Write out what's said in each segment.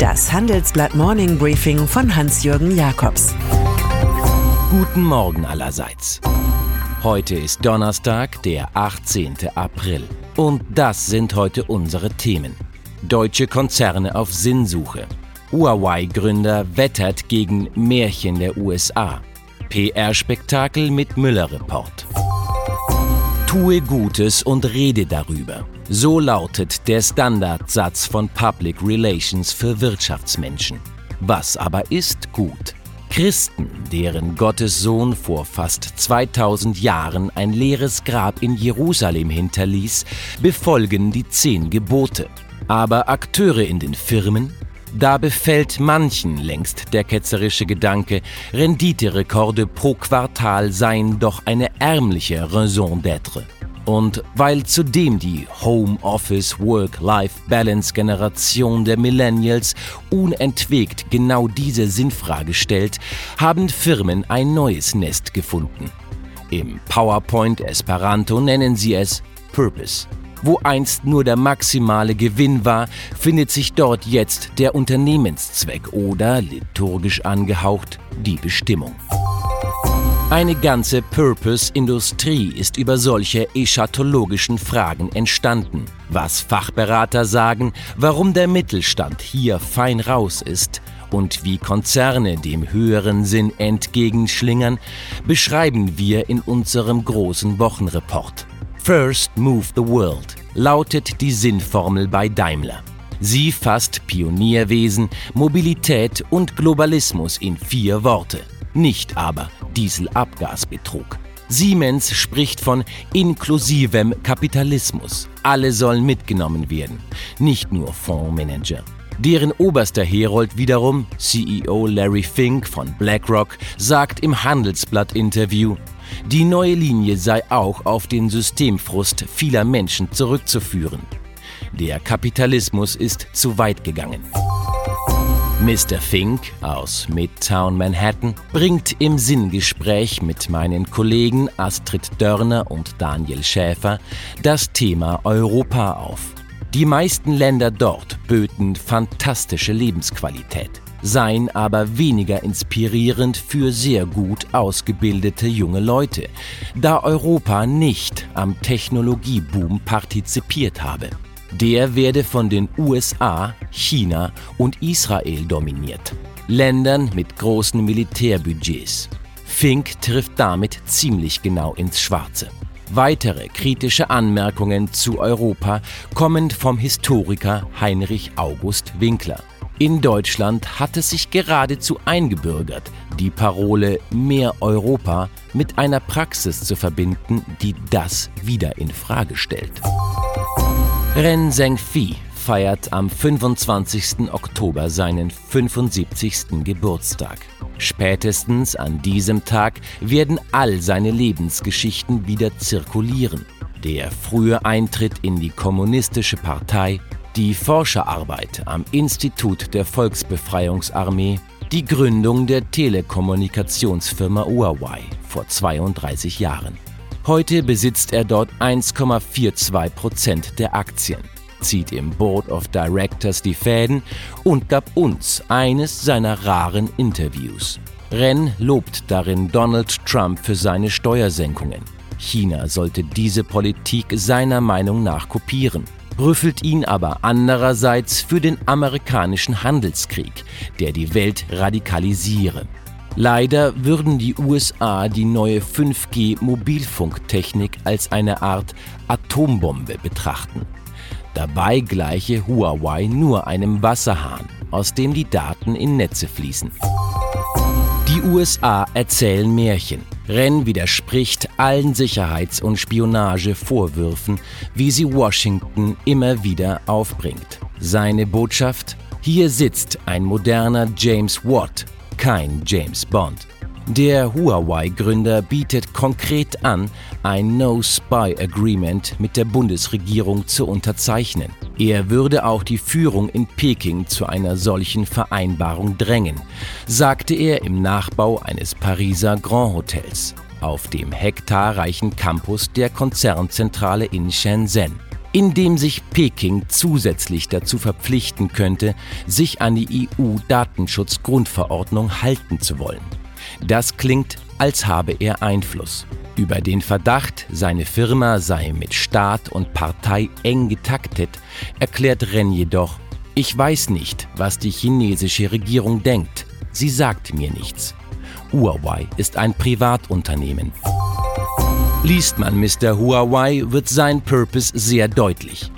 Das Handelsblatt Morning Briefing von Hans-Jürgen Jakobs. Guten Morgen allerseits. Heute ist Donnerstag, der 18. April. Und das sind heute unsere Themen. Deutsche Konzerne auf Sinnsuche. Huawei-Gründer wettert gegen Märchen der USA. PR-Spektakel mit Müller-Report. Tue Gutes und rede darüber. So lautet der Standardsatz von Public Relations für Wirtschaftsmenschen. Was aber ist gut? Christen, deren Gottes Sohn vor fast 2000 Jahren ein leeres Grab in Jerusalem hinterließ, befolgen die zehn Gebote. Aber Akteure in den Firmen, da befällt manchen längst der ketzerische Gedanke, Renditerekorde pro Quartal seien doch eine ärmliche Raison d'être. Und weil zudem die Homeoffice Work-Life-Balance Generation der Millennials unentwegt genau diese Sinnfrage stellt, haben Firmen ein neues Nest gefunden. Im PowerPoint Esperanto nennen sie es Purpose. Wo einst nur der maximale Gewinn war, findet sich dort jetzt der Unternehmenszweck oder, liturgisch angehaucht, die Bestimmung. Eine ganze Purpose-Industrie ist über solche eschatologischen Fragen entstanden. Was Fachberater sagen, warum der Mittelstand hier fein raus ist und wie Konzerne dem höheren Sinn entgegenschlingern, beschreiben wir in unserem großen Wochenreport. First Move the World lautet die Sinnformel bei Daimler. Sie fasst Pionierwesen, Mobilität und Globalismus in vier Worte nicht aber Dieselabgasbetrug. Siemens spricht von inklusivem Kapitalismus. Alle sollen mitgenommen werden, nicht nur Fondsmanager. Deren oberster Herold wiederum, CEO Larry Fink von BlackRock, sagt im Handelsblatt-Interview, die neue Linie sei auch auf den Systemfrust vieler Menschen zurückzuführen. Der Kapitalismus ist zu weit gegangen. Mr. Fink aus Midtown Manhattan bringt im Sinngespräch mit meinen Kollegen Astrid Dörner und Daniel Schäfer das Thema Europa auf. Die meisten Länder dort böten fantastische Lebensqualität, seien aber weniger inspirierend für sehr gut ausgebildete junge Leute, da Europa nicht am Technologieboom partizipiert habe. Der werde von den USA, China und Israel dominiert, Ländern mit großen Militärbudgets. Fink trifft damit ziemlich genau ins Schwarze. Weitere kritische Anmerkungen zu Europa kommen vom Historiker Heinrich August Winkler. In Deutschland hat es sich geradezu eingebürgert, die Parole Mehr Europa mit einer Praxis zu verbinden, die das wieder in Frage stellt. Ren Zhengfi feiert am 25. Oktober seinen 75. Geburtstag. Spätestens an diesem Tag werden all seine Lebensgeschichten wieder zirkulieren. Der frühe Eintritt in die kommunistische Partei, die Forscherarbeit am Institut der Volksbefreiungsarmee, die Gründung der Telekommunikationsfirma Huawei vor 32 Jahren. Heute besitzt er dort 1,42 Prozent der Aktien, zieht im Board of Directors die Fäden und gab uns eines seiner raren Interviews. Ren lobt darin Donald Trump für seine Steuersenkungen. China sollte diese Politik seiner Meinung nach kopieren, rüffelt ihn aber andererseits für den amerikanischen Handelskrieg, der die Welt radikalisiere. Leider würden die USA die neue 5G-Mobilfunktechnik als eine Art Atombombe betrachten. Dabei gleiche Huawei nur einem Wasserhahn, aus dem die Daten in Netze fließen. Die USA erzählen Märchen. Ren widerspricht allen Sicherheits- und Spionagevorwürfen, wie sie Washington immer wieder aufbringt. Seine Botschaft? Hier sitzt ein moderner James Watt, kein James Bond. Der Huawei-Gründer bietet konkret an, ein No-Spy-Agreement mit der Bundesregierung zu unterzeichnen. Er würde auch die Führung in Peking zu einer solchen Vereinbarung drängen, sagte er im Nachbau eines Pariser Grand Hotels auf dem hektarreichen Campus der Konzernzentrale in Shenzhen. Indem sich Peking zusätzlich dazu verpflichten könnte, sich an die EU-Datenschutzgrundverordnung halten zu wollen. Das klingt, als habe er Einfluss. Über den Verdacht, seine Firma sei mit Staat und Partei eng getaktet, erklärt Ren jedoch, ich weiß nicht, was die chinesische Regierung denkt. Sie sagt mir nichts. Huawei ist ein Privatunternehmen. Liest man Mr. Huawei, wird sein Purpose sehr deutlich.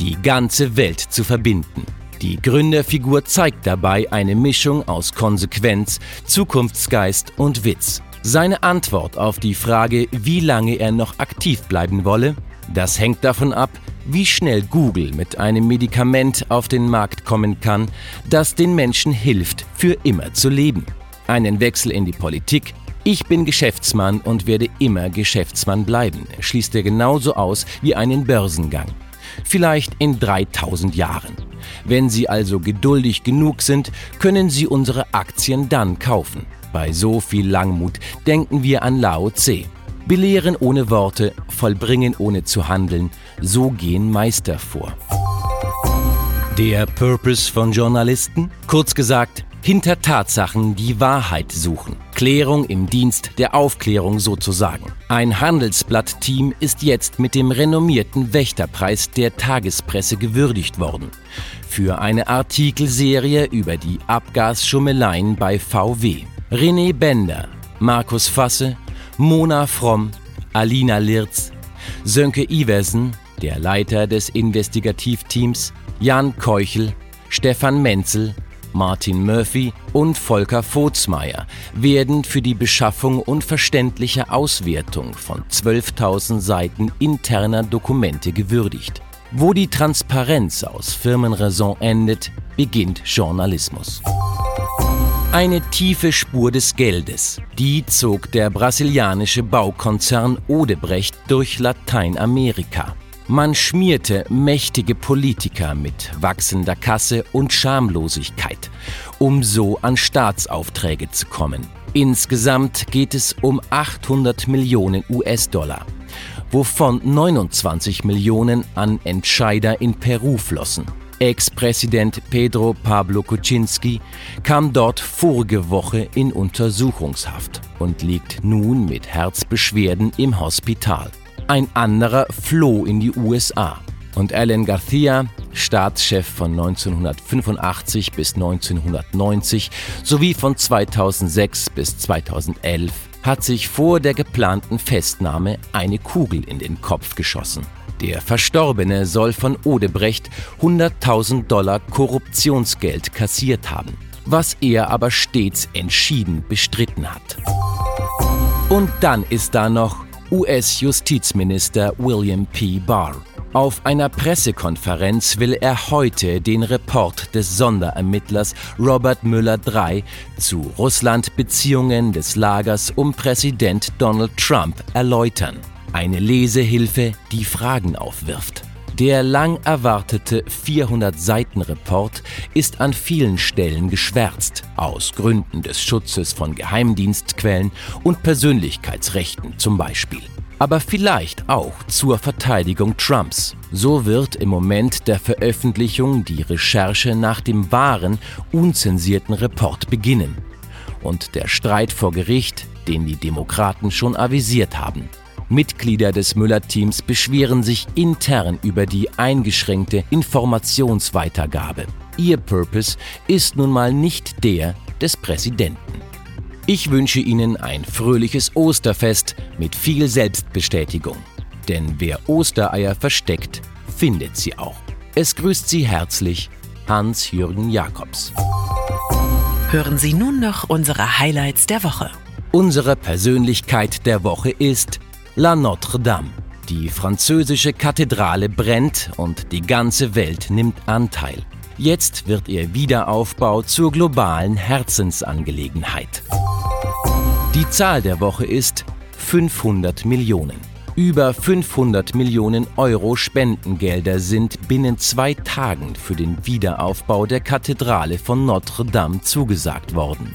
Die ganze Welt zu verbinden. Die Gründerfigur zeigt dabei eine Mischung aus Konsequenz, Zukunftsgeist und Witz. Seine Antwort auf die Frage, wie lange er noch aktiv bleiben wolle, das hängt davon ab, wie schnell Google mit einem Medikament auf den Markt kommen kann, das den Menschen hilft, für immer zu leben. Einen Wechsel in die Politik, ich bin Geschäftsmann und werde immer Geschäftsmann bleiben, schließt er genauso aus wie einen Börsengang. Vielleicht in 3000 Jahren. Wenn Sie also geduldig genug sind, können Sie unsere Aktien dann kaufen. Bei so viel Langmut denken wir an Lao Tse. Belehren ohne Worte, vollbringen ohne zu handeln, so gehen Meister vor. Der Purpose von Journalisten? Kurz gesagt, hinter Tatsachen die Wahrheit suchen. Klärung im Dienst der Aufklärung sozusagen. Ein Handelsblatt-Team ist jetzt mit dem renommierten Wächterpreis der Tagespresse gewürdigt worden. Für eine Artikelserie über die Abgasschummeleien bei VW. René Bender, Markus Fasse, Mona Fromm, Alina Lirz, Sönke Iversen, der Leiter des Investigativteams, Jan Keuchel, Stefan Menzel, Martin Murphy und Volker Vogtsmeier werden für die Beschaffung und verständliche Auswertung von 12.000 Seiten interner Dokumente gewürdigt. Wo die Transparenz aus Firmenraison endet, beginnt Journalismus. Eine tiefe Spur des Geldes, die zog der brasilianische Baukonzern Odebrecht durch Lateinamerika. Man schmierte mächtige Politiker mit wachsender Kasse und Schamlosigkeit, um so an Staatsaufträge zu kommen. Insgesamt geht es um 800 Millionen US-Dollar, wovon 29 Millionen an Entscheider in Peru flossen. Ex-Präsident Pedro Pablo Kuczynski kam dort vorige Woche in Untersuchungshaft und liegt nun mit Herzbeschwerden im Hospital. Ein anderer floh in die USA. Und Alan Garcia, Staatschef von 1985 bis 1990 sowie von 2006 bis 2011, hat sich vor der geplanten Festnahme eine Kugel in den Kopf geschossen. Der Verstorbene soll von Odebrecht 100.000 Dollar Korruptionsgeld kassiert haben, was er aber stets entschieden bestritten hat. Und dann ist da noch US-Justizminister William P. Barr. Auf einer Pressekonferenz will er heute den Report des Sonderermittlers Robert Müller III zu Russland-Beziehungen des Lagers um Präsident Donald Trump erläutern. Eine Lesehilfe, die Fragen aufwirft. Der lang erwartete 400-Seiten-Report ist an vielen Stellen geschwärzt, aus Gründen des Schutzes von Geheimdienstquellen und Persönlichkeitsrechten zum Beispiel. Aber vielleicht auch zur Verteidigung Trumps. So wird im Moment der Veröffentlichung die Recherche nach dem wahren, unzensierten Report beginnen. Und der Streit vor Gericht, den die Demokraten schon avisiert haben. Mitglieder des Müller-Teams beschweren sich intern über die eingeschränkte Informationsweitergabe. Ihr Purpose ist nun mal nicht der des Präsidenten. Ich wünsche Ihnen ein fröhliches Osterfest mit viel Selbstbestätigung. Denn wer Ostereier versteckt, findet sie auch. Es grüßt Sie herzlich Hans-Jürgen Jakobs. Hören Sie nun noch unsere Highlights der Woche. Unsere Persönlichkeit der Woche ist La Notre-Dame. Die französische Kathedrale brennt und die ganze Welt nimmt Anteil. Jetzt wird ihr Wiederaufbau zur globalen Herzensangelegenheit. Die Zahl der Woche ist 500 Millionen. Über 500 Millionen Euro Spendengelder sind binnen zwei Tagen für den Wiederaufbau der Kathedrale von Notre-Dame zugesagt worden.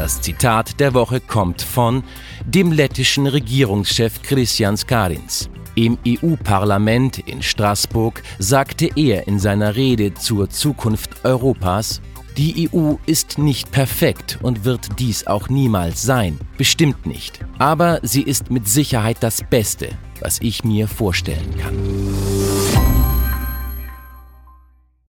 Das Zitat der Woche kommt von dem lettischen Regierungschef Christian Skarins. Im EU-Parlament in Straßburg sagte er in seiner Rede zur Zukunft Europas, die EU ist nicht perfekt und wird dies auch niemals sein, bestimmt nicht. Aber sie ist mit Sicherheit das Beste, was ich mir vorstellen kann.